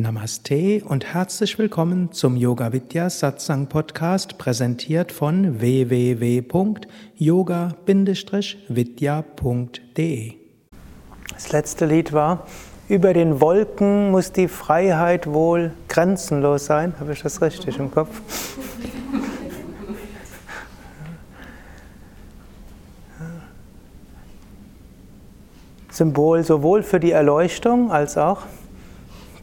Namaste und herzlich willkommen zum Yoga Vidya Satsang Podcast, präsentiert von www.yoga-vidya.de. Das letzte Lied war Über den Wolken muss die Freiheit wohl grenzenlos sein. Habe ich das richtig im Kopf? Symbol sowohl für die Erleuchtung als auch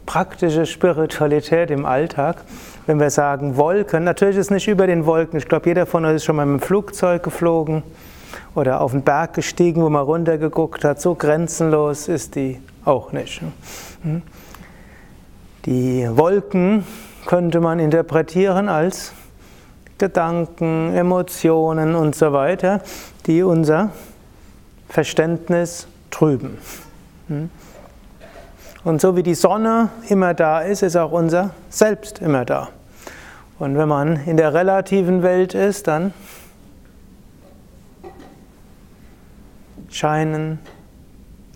praktische Spiritualität im Alltag. Wenn wir sagen Wolken, natürlich ist es nicht über den Wolken. Ich glaube, jeder von euch ist schon mal mit dem Flugzeug geflogen oder auf den Berg gestiegen, wo man runtergeguckt hat. So grenzenlos ist die auch nicht. Hm? Die Wolken könnte man interpretieren als Gedanken, Emotionen und so weiter, die unser Verständnis trüben. Und so wie die Sonne immer da ist, ist auch unser Selbst immer da. Und wenn man in der relativen Welt ist, dann scheinen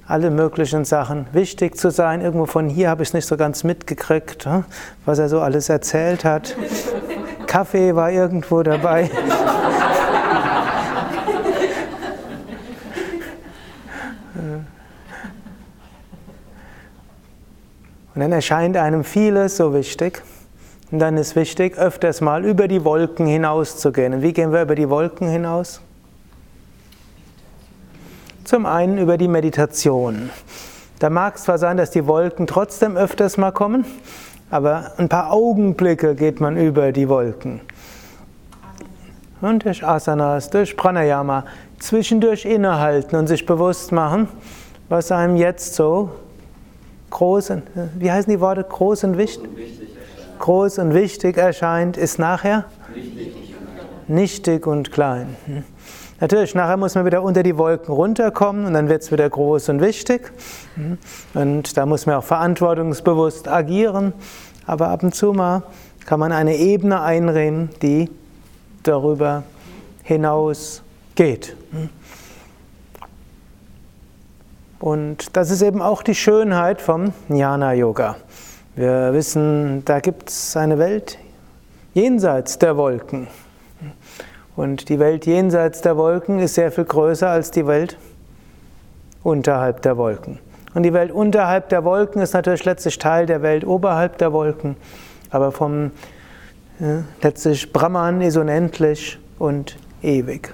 alle möglichen Sachen wichtig zu sein. Irgendwo von hier habe ich es nicht so ganz mitgekriegt, hm, was er so alles erzählt hat. Kaffee war irgendwo dabei. Und dann erscheint einem vieles so wichtig. Und dann ist wichtig, öfters mal über die Wolken hinaus zu gehen. Und wie gehen wir über die Wolken hinaus? Zum einen über die Meditation. Da mag es zwar sein, dass die Wolken trotzdem öfters mal kommen, aber ein paar Augenblicke geht man über die Wolken. Und durch Asanas, durch Pranayama, zwischendurch innehalten und sich bewusst machen, was einem jetzt so groß und, wie heißen die Worte, groß und wichtig? Groß und wichtig erscheint, ist nachher nichtig und klein. Hm. Natürlich, nachher muss man wieder unter die Wolken runterkommen und dann wird es wieder groß und wichtig. Hm. Und da muss man auch verantwortungsbewusst agieren. Aber ab und zu mal kann man eine Ebene einnehmen, die darüber hinaus geht. Und das ist eben auch die Schönheit vom Jnana Yoga. Wir wissen, da gibt es eine Welt jenseits der Wolken. Und die Welt jenseits der Wolken ist sehr viel größer als die Welt unterhalb der Wolken. Und die Welt unterhalb der Wolken ist natürlich letztlich Teil der Welt oberhalb der Wolken. Aber vom äh, letztlich Brahman ist unendlich und ewig.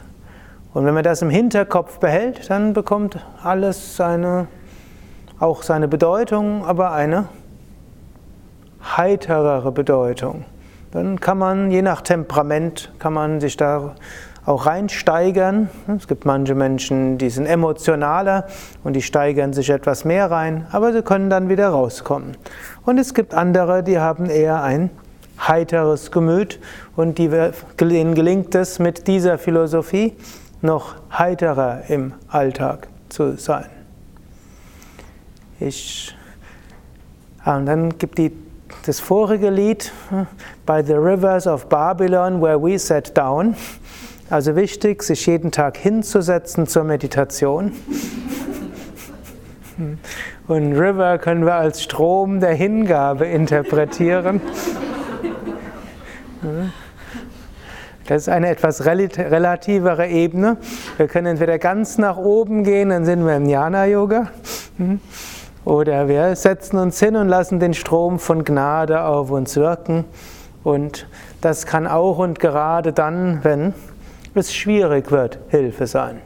Und wenn man das im Hinterkopf behält, dann bekommt alles seine, auch seine Bedeutung, aber eine heiterere Bedeutung. Dann kann man, je nach Temperament, kann man sich da auch reinsteigern. Es gibt manche Menschen, die sind emotionaler und die steigern sich etwas mehr rein, aber sie können dann wieder rauskommen. Und es gibt andere, die haben eher ein heiteres Gemüt und denen gelingt es mit dieser Philosophie, noch heiterer im Alltag zu sein. Ich, ah, und dann gibt die das vorige Lied By the Rivers of Babylon where we sat down. Also wichtig, sich jeden Tag hinzusetzen zur Meditation. Und River können wir als Strom der Hingabe interpretieren. Das ist eine etwas relativere Ebene. Wir können entweder ganz nach oben gehen, dann sind wir im Jnana-Yoga. Hm? Oder wir setzen uns hin und lassen den Strom von Gnade auf uns wirken. Und das kann auch und gerade dann, wenn es schwierig wird, Hilfe sein.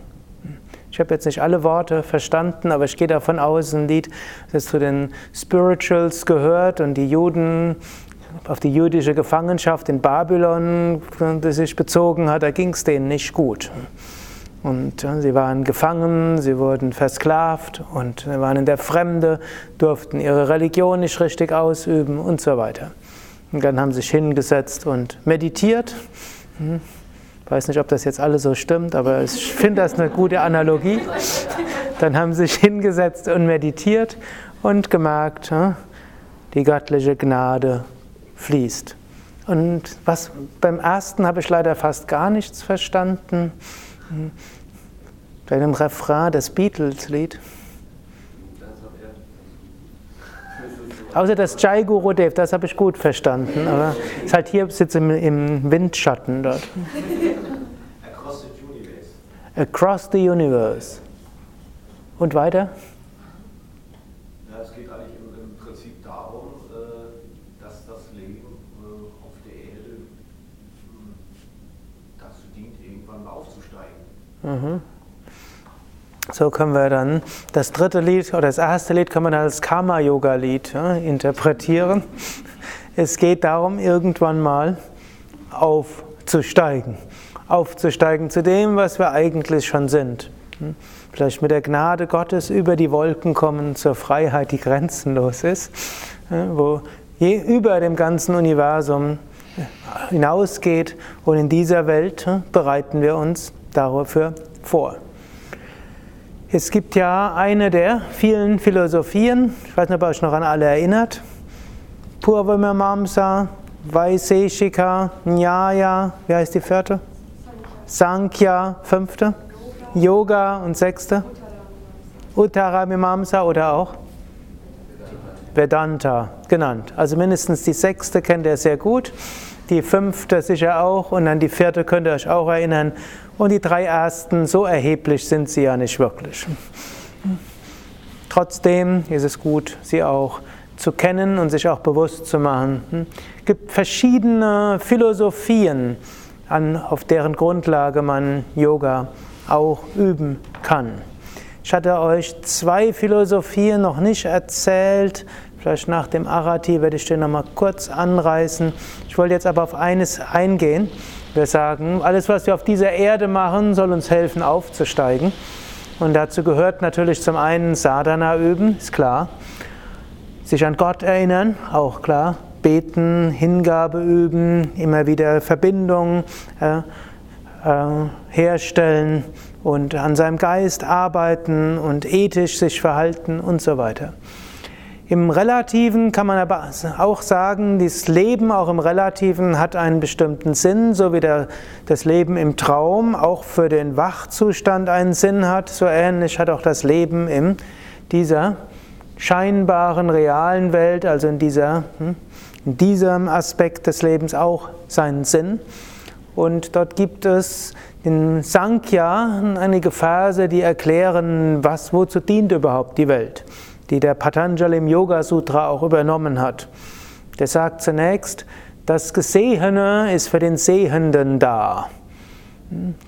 Ich habe jetzt nicht alle Worte verstanden, aber ich gehe davon aus, ein Lied, das zu den Spirituals gehört und die Juden auf die jüdische Gefangenschaft in Babylon, sich bezogen hat, da ging es denen nicht gut. Und sie waren gefangen, sie wurden versklavt und waren in der Fremde, durften ihre Religion nicht richtig ausüben und so weiter. Und dann haben sie sich hingesetzt und meditiert. Hm, ich weiß nicht, ob das jetzt alles so stimmt, aber ich finde das eine gute Analogie. Dann haben sie sich hingesetzt und meditiert und gemerkt, hm, die göttliche Gnade fließt. Und was beim ersten habe ich leider fast gar nichts verstanden. Bei dem Refrain des Beatles-Lied. Außer das Jai Gurudev, das habe ich gut verstanden. Aber ist halt hier sitzt im, im Windschatten dort. Across the universe. Across the universe. Und weiter? Ja, es geht eigentlich im, im Prinzip darum, äh, dass das Leben äh, auf der Erde hm, dazu dient, irgendwann mal aufzusteigen. Mhm. So können wir dann das dritte Lied oder das erste Lied kann man als Karma-Yoga-Lied ja, interpretieren. Es geht darum, irgendwann mal aufzusteigen. Aufzusteigen zu dem, was wir eigentlich schon sind. Hm? Vielleicht mit der Gnade Gottes über die Wolken kommen zur Freiheit, die grenzenlos ist, wo je über dem ganzen Universum hinausgeht und in dieser Welt bereiten wir uns dafür vor. Es gibt ja eine der vielen Philosophien, ich weiß nicht, ob ihr euch noch an alle erinnert, Purvamamsa, Vaiseshika, Nyaya, wie heißt die vierte? Sankhya, fünfte, Yoga und sechste, Uttaramimamsa oder auch Vedanta genannt. Also mindestens die sechste kennt ihr sehr gut, die fünfte sicher auch und an die vierte könnt ihr euch auch erinnern und die drei ersten, so erheblich sind sie ja nicht wirklich. Trotzdem ist es gut, sie auch zu kennen und sich auch bewusst zu machen. Es gibt verschiedene Philosophien, auf deren Grundlage man Yoga auch üben kann. Ich hatte euch zwei Philosophien noch nicht erzählt. Vielleicht nach dem Arati werde ich den nochmal kurz anreißen. Ich wollte jetzt aber auf eines eingehen. Wir sagen, alles, was wir auf dieser Erde machen, soll uns helfen, aufzusteigen. Und dazu gehört natürlich zum einen Sadhana üben, ist klar. Sich an Gott erinnern, auch klar. Beten, Hingabe üben, immer wieder Verbindung äh, äh, herstellen und an seinem Geist arbeiten und ethisch sich verhalten und so weiter. Im Relativen kann man aber auch sagen, das Leben auch im Relativen hat einen bestimmten Sinn, so wie der, das Leben im Traum auch für den Wachzustand einen Sinn hat, so ähnlich hat auch das Leben in dieser scheinbaren, realen Welt, also in, dieser, hm, in diesem Aspekt des Lebens auch seinen Sinn. Und dort gibt es in Sankhya einige Verse, die erklären, was, wozu dient überhaupt die Welt die der Patanjali im Yoga Sutra auch übernommen hat. Der sagt zunächst, das Gesehene ist für den Sehenden da.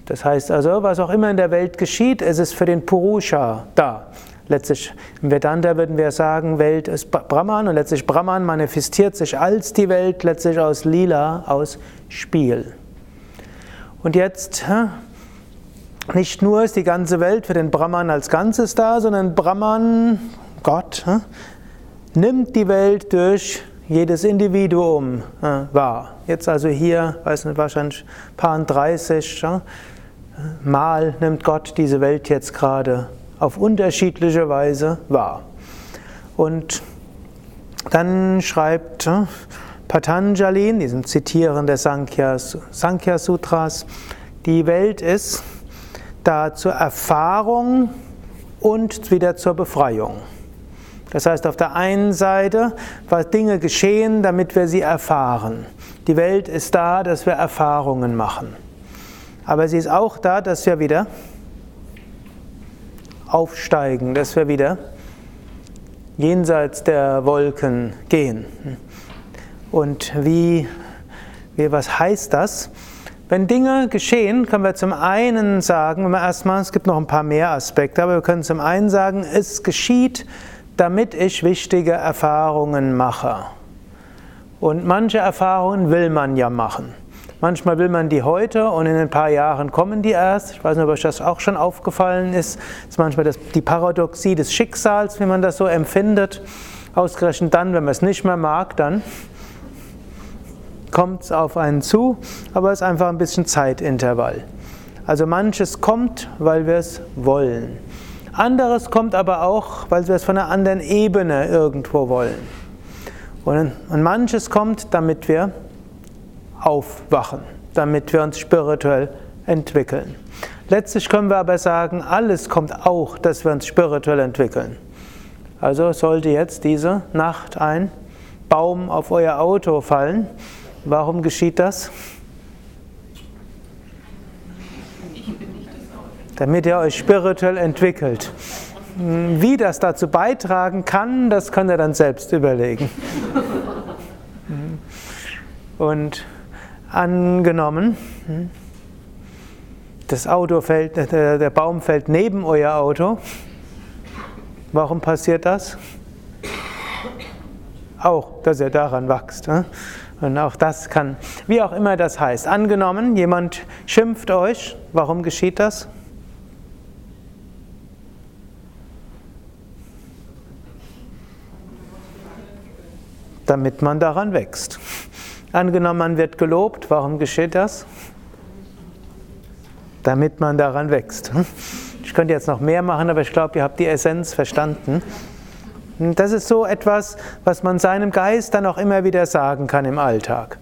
Das heißt also, was auch immer in der Welt geschieht, es ist für den Purusha da. Letztlich im Vedanta würden wir sagen, Welt ist Brahman und letztlich Brahman manifestiert sich als die Welt, letztlich aus Lila, aus Spiel. Und jetzt nicht nur ist die ganze Welt für den Brahman als Ganzes da, sondern Brahman Gott nimmt die Welt durch jedes Individuum wahr. Jetzt also hier, weiß nicht, wahrscheinlich paar 30 hm, Mal nimmt Gott diese Welt jetzt gerade auf unterschiedliche Weise wahr. Und dann schreibt Patanjali in diesem Zitieren der Sankhya, Sankhya Sutras, die Welt ist da zur Erfahrung und wieder zur Befreiung. Das heißt, auf der einen Seite, was Dinge geschehen, damit wir sie erfahren. Die Welt ist da, dass wir Erfahrungen machen. Aber sie ist auch da, dass wir wieder aufsteigen, dass wir wieder jenseits der Wolken gehen. Und wie, wie was heißt das? Wenn Dinge geschehen, können wir zum einen sagen, wenn wir erstmal, es gibt noch ein paar mehr Aspekte, aber wir können zum einen sagen, es geschieht, damit ich wichtige Erfahrungen mache. Und manche Erfahrungen will man ja machen. Manchmal will man die heute und in ein paar Jahren kommen die erst. Ich weiß nicht, ob euch das auch schon aufgefallen ist. Das ist manchmal das, die Paradoxie des Schicksals, wie man das so empfindet. Ausgerechnet dann, wenn man es nicht mehr mag, dann kommt es auf einen zu, aber es ist einfach ein bisschen Zeitintervall. Also manches kommt, weil wir es wollen. Anderes kommt aber auch, weil wir es von einer anderen Ebene irgendwo wollen. Und, und manches kommt, damit wir aufwachen, damit wir uns spirituell entwickeln. Letztlich können wir aber sagen, alles kommt auch, dass wir uns spirituell entwickeln. Also sollte jetzt diese Nacht ein Baum auf euer Auto fallen. Warum geschieht das? Damit ihr euch spirituell entwickelt. Wie das dazu beitragen kann, das könnt ihr dann selbst überlegen. Und angenommen, das Auto fällt, der Baum fällt neben euer Auto. Warum passiert das? Auch, dass er daran wächst. Und auch das kann, wie auch immer das heißt. Angenommen, jemand schimpft euch. Warum geschieht das? Damit man daran wächst. Angenommen, man wird gelobt. Warum geschieht das? Damit man daran wächst. Ich könnte jetzt noch mehr machen, aber ich glaube, ihr habt die Essenz verstanden. Das ist so etwas, was man seinem Geist dann auch immer wieder sagen kann im Alltag.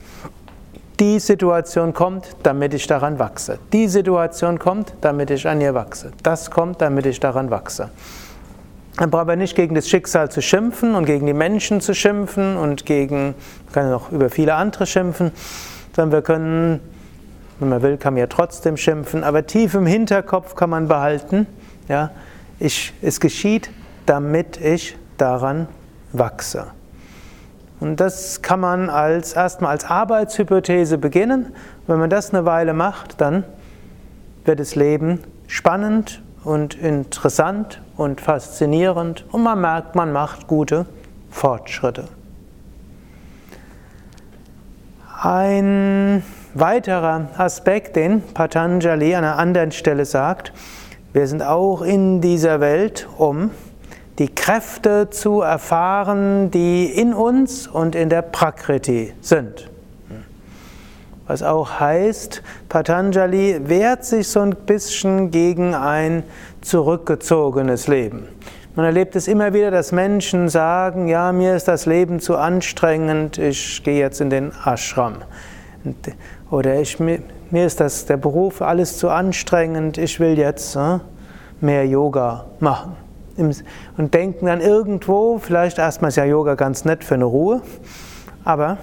Die Situation kommt, damit ich daran wachse. Die Situation kommt, damit ich an ihr wachse. Das kommt, damit ich daran wachse. Dann brauchen wir nicht gegen das Schicksal zu schimpfen und gegen die Menschen zu schimpfen und gegen, man kann auch über viele andere schimpfen, sondern wir können, wenn man will, kann man ja trotzdem schimpfen, aber tief im Hinterkopf kann man behalten, ja, ich, es geschieht, damit ich daran wachse. Und das kann man als, erstmal als Arbeitshypothese beginnen. Wenn man das eine Weile macht, dann wird das Leben spannend und interessant und faszinierend und man merkt, man macht gute Fortschritte. Ein weiterer Aspekt, den Patanjali an einer anderen Stelle sagt, wir sind auch in dieser Welt, um die Kräfte zu erfahren, die in uns und in der Prakriti sind. Was auch heißt, Patanjali wehrt sich so ein bisschen gegen ein zurückgezogenes Leben. Man erlebt es immer wieder, dass Menschen sagen, ja, mir ist das Leben zu anstrengend, ich gehe jetzt in den Ashram. Oder ich, mir ist das, der Beruf alles zu anstrengend, ich will jetzt äh, mehr Yoga machen und denken dann irgendwo, vielleicht erstmal ist ja Yoga ganz nett für eine Ruhe, aber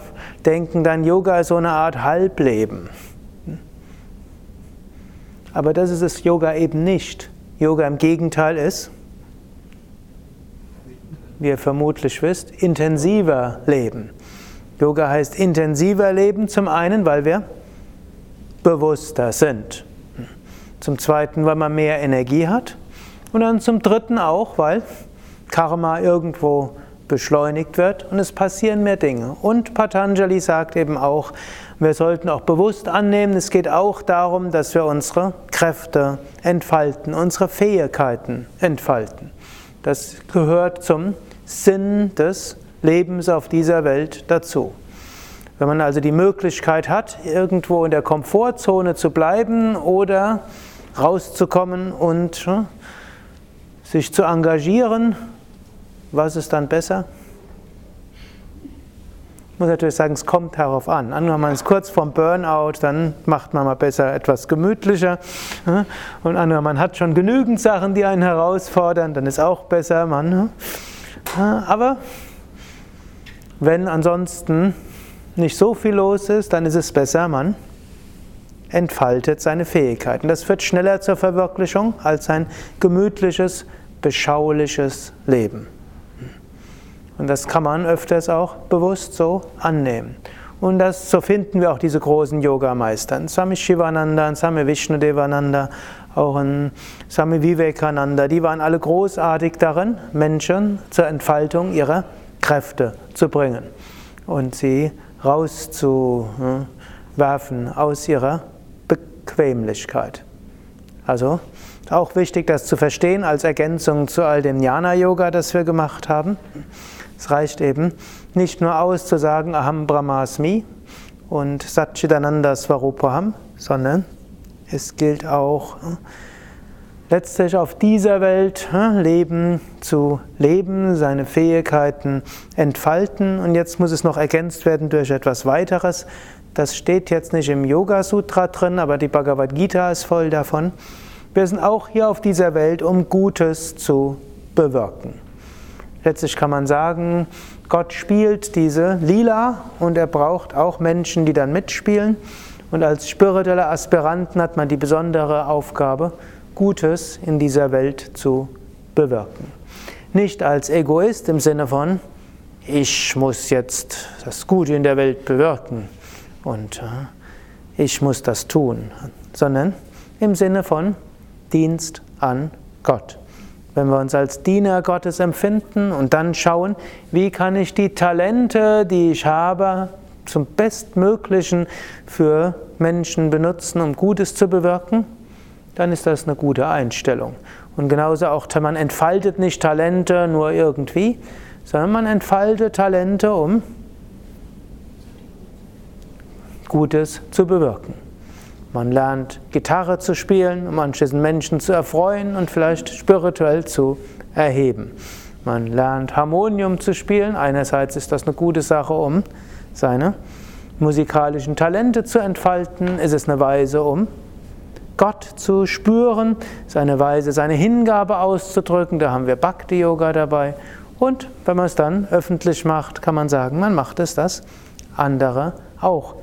denken dann, Yoga ist so eine Art Halbleben. Aber das ist es Yoga eben nicht. Yoga im Gegenteil ist, wie ihr vermutlich wisst, intensiver Leben. Yoga heißt intensiver Leben zum einen, weil wir bewusster sind. Zum zweiten, weil man mehr Energie hat. Und dann zum Dritten auch, weil Karma irgendwo beschleunigt wird und es passieren mehr Dinge. Und Patanjali sagt eben auch, wir sollten auch bewusst annehmen, es geht auch darum, dass wir unsere Kräfte entfalten, unsere Fähigkeiten entfalten. Das gehört zum Sinn des Lebens auf dieser Welt dazu. Wenn man also die Möglichkeit hat, irgendwo in der Komfortzone zu bleiben oder rauszukommen und sich zu engagieren, was ist dann besser? Ich muss natürlich sagen, es kommt darauf an. Angenommen, man ist kurz vorm Burnout, dann macht man mal besser etwas gemütlicher. Und angenommen, man hat schon genügend Sachen, die einen herausfordern, dann ist auch besser. Man, aber wenn ansonsten nicht so viel los ist, dann ist es besser, man entfaltet seine Fähigkeiten. Das führt schneller zur Verwirklichung als ein gemütliches beschauliches Leben. Und das kann man öfters auch bewusst so annehmen. Und das, so finden wir auch diese großen Yogameister. Swami Shivananda, Swami Vishnudevananda, auch ein Swami Vivekananda, die waren alle großartig darin, Menschen zur Entfaltung ihrer Kräfte zu bringen und sie rauszuwerfen aus ihrer Bequemlichkeit. Also auch wichtig, das zu verstehen als Ergänzung zu all dem Jnana-Yoga, das wir gemacht haben. Es reicht eben nicht nur aus zu sagen Aham Brahmasmi und Satchitananda Svarupaham, sondern es gilt auch letztlich auf dieser Welt Leben zu leben, seine Fähigkeiten entfalten und jetzt muss es noch ergänzt werden durch etwas weiteres. Das steht jetzt nicht im Yoga Sutra drin, aber die Bhagavad Gita ist voll davon. Wir sind auch hier auf dieser Welt, um Gutes zu bewirken. Letztlich kann man sagen, Gott spielt diese Lila und er braucht auch Menschen, die dann mitspielen. Und als spiritueller Aspiranten hat man die besondere Aufgabe, Gutes in dieser Welt zu bewirken. Nicht als Egoist im Sinne von, ich muss jetzt das Gute in der Welt bewirken und äh, ich muss das tun, sondern im Sinne von Dienst an Gott. Wenn wir uns als Diener Gottes empfinden und dann schauen, wie kann ich die Talente, die ich habe, zum Bestmöglichen für Menschen benutzen, um Gutes zu bewirken, dann ist das eine gute Einstellung. Und genauso auch, man entfaltet nicht Talente nur irgendwie, sondern man entfaltet Talente, um Gutes zu bewirken. Man lernt Gitarre zu spielen, um anschließend Menschen zu erfreuen und vielleicht spirituell zu erheben. Man lernt Harmonium zu spielen. Einerseits ist das eine gute Sache, um seine musikalischen Talente zu entfalten. Ist es eine Weise, um Gott zu spüren. Ist eine Weise, seine Hingabe auszudrücken. Da haben wir Bhakti Yoga dabei. Und wenn man es dann öffentlich macht, kann man sagen, man macht es, dass andere auch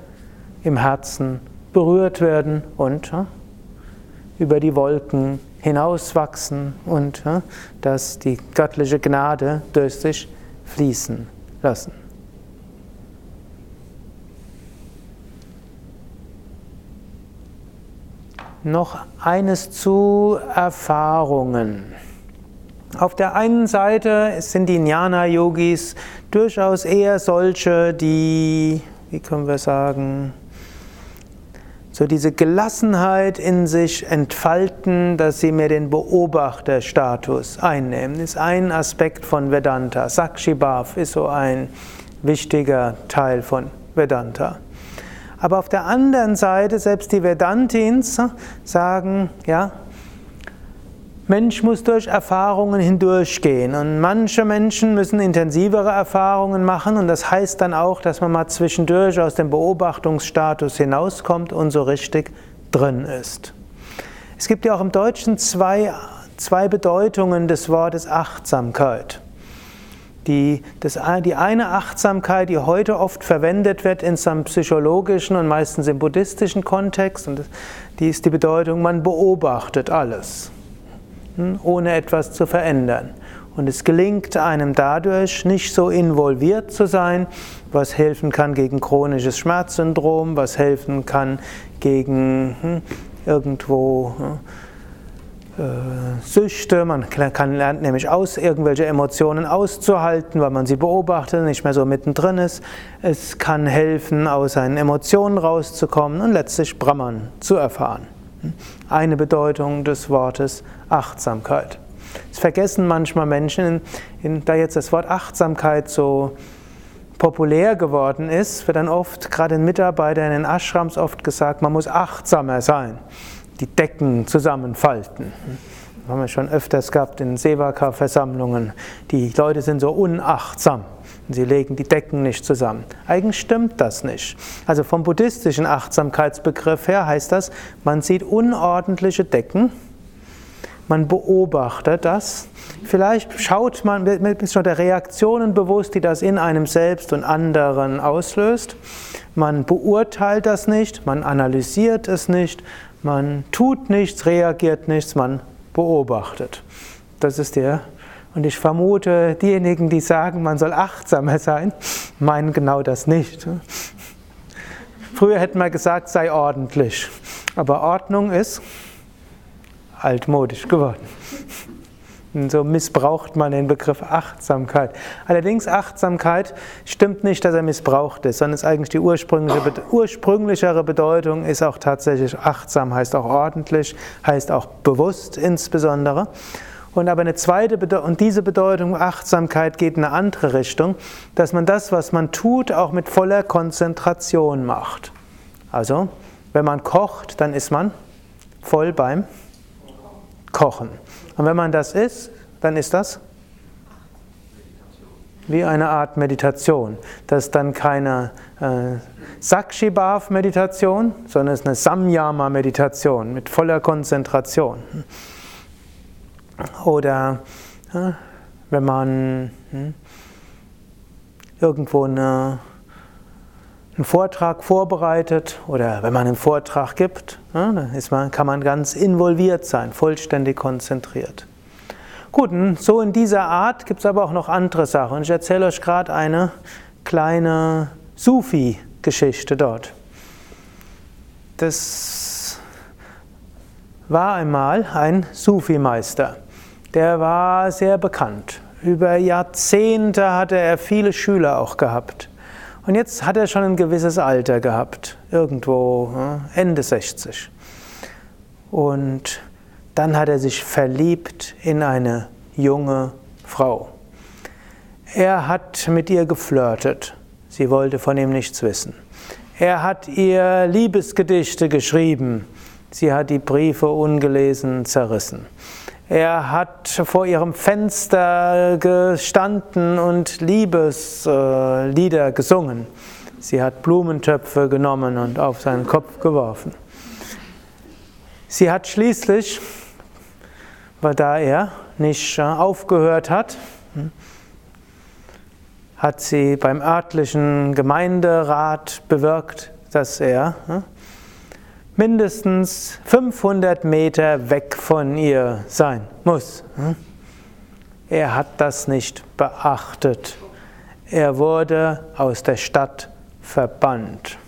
im Herzen berührt werden und ja, über die Wolken hinauswachsen und ja, dass die göttliche Gnade durch sich fließen lassen. Noch eines zu Erfahrungen. Auf der einen Seite sind die Jnana-Yogis durchaus eher solche, die, wie können wir sagen, so diese Gelassenheit in sich entfalten, dass sie mehr den Beobachterstatus einnehmen, ist ein Aspekt von Vedanta. Sakshibhav ist so ein wichtiger Teil von Vedanta. Aber auf der anderen Seite, selbst die Vedantins sagen, ja, Mensch muss durch Erfahrungen hindurchgehen und manche Menschen müssen intensivere Erfahrungen machen und das heißt dann auch, dass man mal zwischendurch aus dem Beobachtungsstatus hinauskommt und so richtig drin ist. Es gibt ja auch im Deutschen zwei, zwei Bedeutungen des Wortes Achtsamkeit. Die, das, die eine Achtsamkeit, die heute oft verwendet wird in seinem psychologischen und meistens im buddhistischen Kontext, und die ist die Bedeutung, man beobachtet alles ohne etwas zu verändern. Und es gelingt einem dadurch, nicht so involviert zu sein, was helfen kann gegen chronisches Schmerzsyndrom, was helfen kann gegen hm, irgendwo hm, äh, Süchte. Man kann lernt nämlich aus, irgendwelche Emotionen auszuhalten, weil man sie beobachtet, nicht mehr so mittendrin ist. Es kann helfen, aus seinen Emotionen rauszukommen und letztlich Brahman zu erfahren. Eine Bedeutung des Wortes Achtsamkeit. Es vergessen manchmal Menschen, da jetzt das Wort Achtsamkeit so populär geworden ist, wird dann oft, gerade in Mitarbeitern in Ashrams oft gesagt, man muss achtsamer sein, die Decken zusammenfalten. Das haben wir schon öfters gehabt in Sevaka-Versammlungen. Die Leute sind so unachtsam. Sie legen die Decken nicht zusammen. Eigentlich stimmt das nicht. Also vom buddhistischen Achtsamkeitsbegriff her heißt das, man sieht unordentliche Decken, man beobachtet das. Vielleicht schaut man mit schon der Reaktionen bewusst, die das in einem selbst und anderen auslöst. Man beurteilt das nicht, man analysiert es nicht, man tut nichts, reagiert nichts, man beobachtet. Das ist der und ich vermute, diejenigen, die sagen, man soll achtsamer sein, meinen genau das nicht. Früher hätten wir gesagt, sei ordentlich. Aber Ordnung ist altmodisch geworden. Und so missbraucht man den Begriff Achtsamkeit. Allerdings Achtsamkeit stimmt nicht, dass er missbraucht ist, sondern ist eigentlich die ursprüngliche, ursprünglichere Bedeutung ist auch tatsächlich achtsam, heißt auch ordentlich, heißt auch bewusst insbesondere. Und aber eine zweite und diese Bedeutung Achtsamkeit geht in eine andere Richtung, dass man das, was man tut, auch mit voller Konzentration macht. Also, wenn man kocht, dann ist man voll beim Kochen. Und wenn man das ist, dann ist das wie eine Art Meditation. Das ist dann keine äh, Sakshibhav-Meditation, sondern es ist eine Samyama-Meditation mit voller Konzentration. Oder wenn man hm, irgendwo eine, einen Vortrag vorbereitet oder wenn man einen Vortrag gibt, ja, dann man, kann man ganz involviert sein, vollständig konzentriert. Gut, so in dieser Art gibt es aber auch noch andere Sachen. Ich erzähle euch gerade eine kleine Sufi-Geschichte dort. Das war einmal ein Sufi-Meister. Der war sehr bekannt. Über Jahrzehnte hatte er viele Schüler auch gehabt. Und jetzt hat er schon ein gewisses Alter gehabt, irgendwo Ende 60. Und dann hat er sich verliebt in eine junge Frau. Er hat mit ihr geflirtet. Sie wollte von ihm nichts wissen. Er hat ihr Liebesgedichte geschrieben. Sie hat die Briefe ungelesen zerrissen. Er hat vor ihrem Fenster gestanden und Liebeslieder gesungen. Sie hat Blumentöpfe genommen und auf seinen Kopf geworfen. Sie hat schließlich, weil da er nicht aufgehört hat, hat sie beim örtlichen Gemeinderat bewirkt, dass er hm, mindestens 500 Meter weg von ihr sein muss. Hm. Er hat das nicht beachtet. Er wurde aus der Stadt verbannt.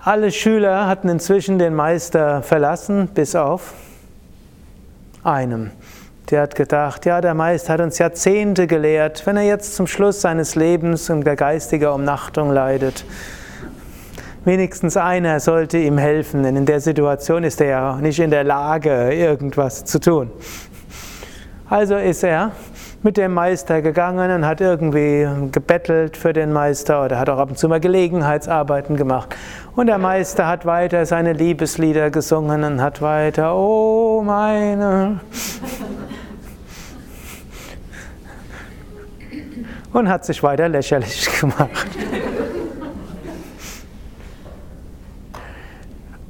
Alle Schüler hatten inzwischen den Meister verlassen, bis auf einem. Der hat gedacht, ja, der Meister hat uns Jahrzehnte gelehrt, wenn er jetzt zum Schluss seines Lebens unter geistiger Umnachtung leidet, wenigstens einer sollte ihm helfen, denn in der Situation ist er ja nicht in der Lage, irgendwas zu tun. Also ist er mit dem Meister gegangen und hat irgendwie gebettelt für den Meister oder hat auch ab und zu mal Gelegenheitsarbeiten gemacht. Und der Meister hat weiter seine Liebeslieder gesungen und hat weiter, oh meine. und hat sich weiter lächerlich gemacht.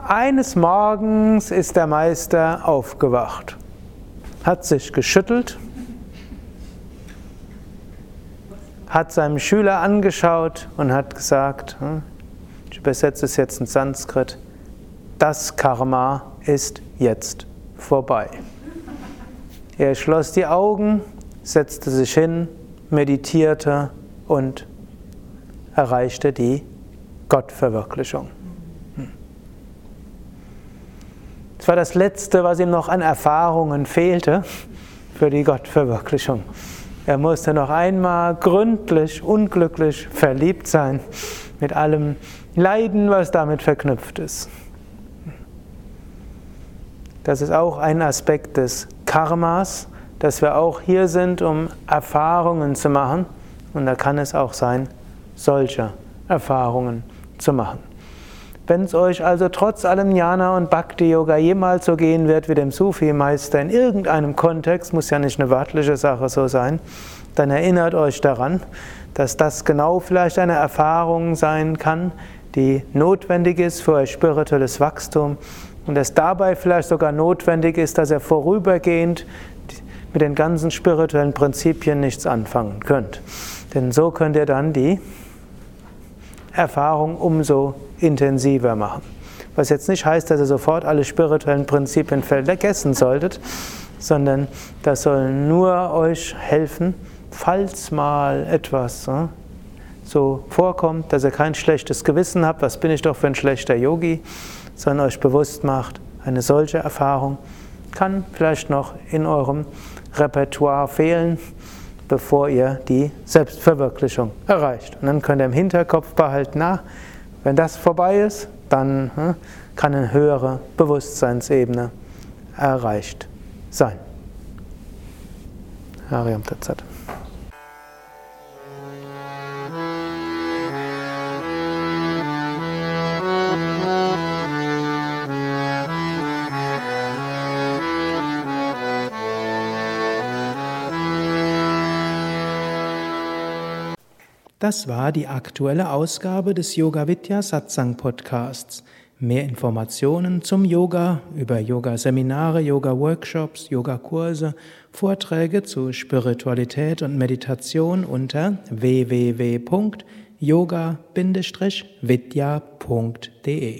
Eines Morgens ist der Meister aufgewacht, hat sich geschüttelt, hat seinem Schüler angeschaut und hat gesagt, hm, ich übersetze es jetzt in Sanskrit, das Karma ist jetzt vorbei. Er schloss die Augen, setzte sich hin, meditierte und erreichte die Gottverwirklichung. Es war das Letzte, was ihm noch an Erfahrungen fehlte für die Gottverwirklichung. Er musste noch einmal gründlich, unglücklich verliebt sein, mit allem Leiden, was damit verknüpft ist. Das ist auch ein Aspekt des Karmas, dass wir auch hier sind, um Erfahrungen zu machen. Und da kann es auch sein, solche Erfahrungen zu machen. Wenn es euch also trotz allem Jnana und Bhakti Yoga jemals so gehen wird wie dem Sufi-Meister in irgendeinem Kontext, muss ja nicht eine wörtliche Sache so sein, dann erinnert euch daran, dass das genau vielleicht eine Erfahrung sein kann, die notwendig ist für euer spirituelles Wachstum und dass dabei vielleicht sogar notwendig ist, dass ihr vorübergehend mit den ganzen spirituellen Prinzipien nichts anfangen könnt. Denn so könnt ihr dann die Erfahrung umso intensiver machen. Was jetzt nicht heißt, dass ihr sofort alle spirituellen Prinzipien vergessen solltet, sondern das soll nur euch helfen, falls mal etwas hm, so vorkommt, dass ihr kein schlechtes Gewissen habt, was bin ich doch für ein schlechter Yogi, sondern euch bewusst macht, eine solche Erfahrung kann vielleicht noch in eurem Repertoire fehlen, bevor ihr die Selbstverwirklichung erreicht. Und dann könnt ihr im Hinterkopf behalten, na, wenn das vorbei ist, dann hm, kann eine höhere Bewusstseinsebene erreicht sein. Hariam Tatsat. Das war die aktuelle Ausgabe des Yoga Vidya Satsang Podcasts. Mehr Informationen zum Yoga über Yoga-Seminare, Yoga-Workshops, Yogakurse, Vorträge zu Spiritualität und Meditation unter www.yoga-vidya.de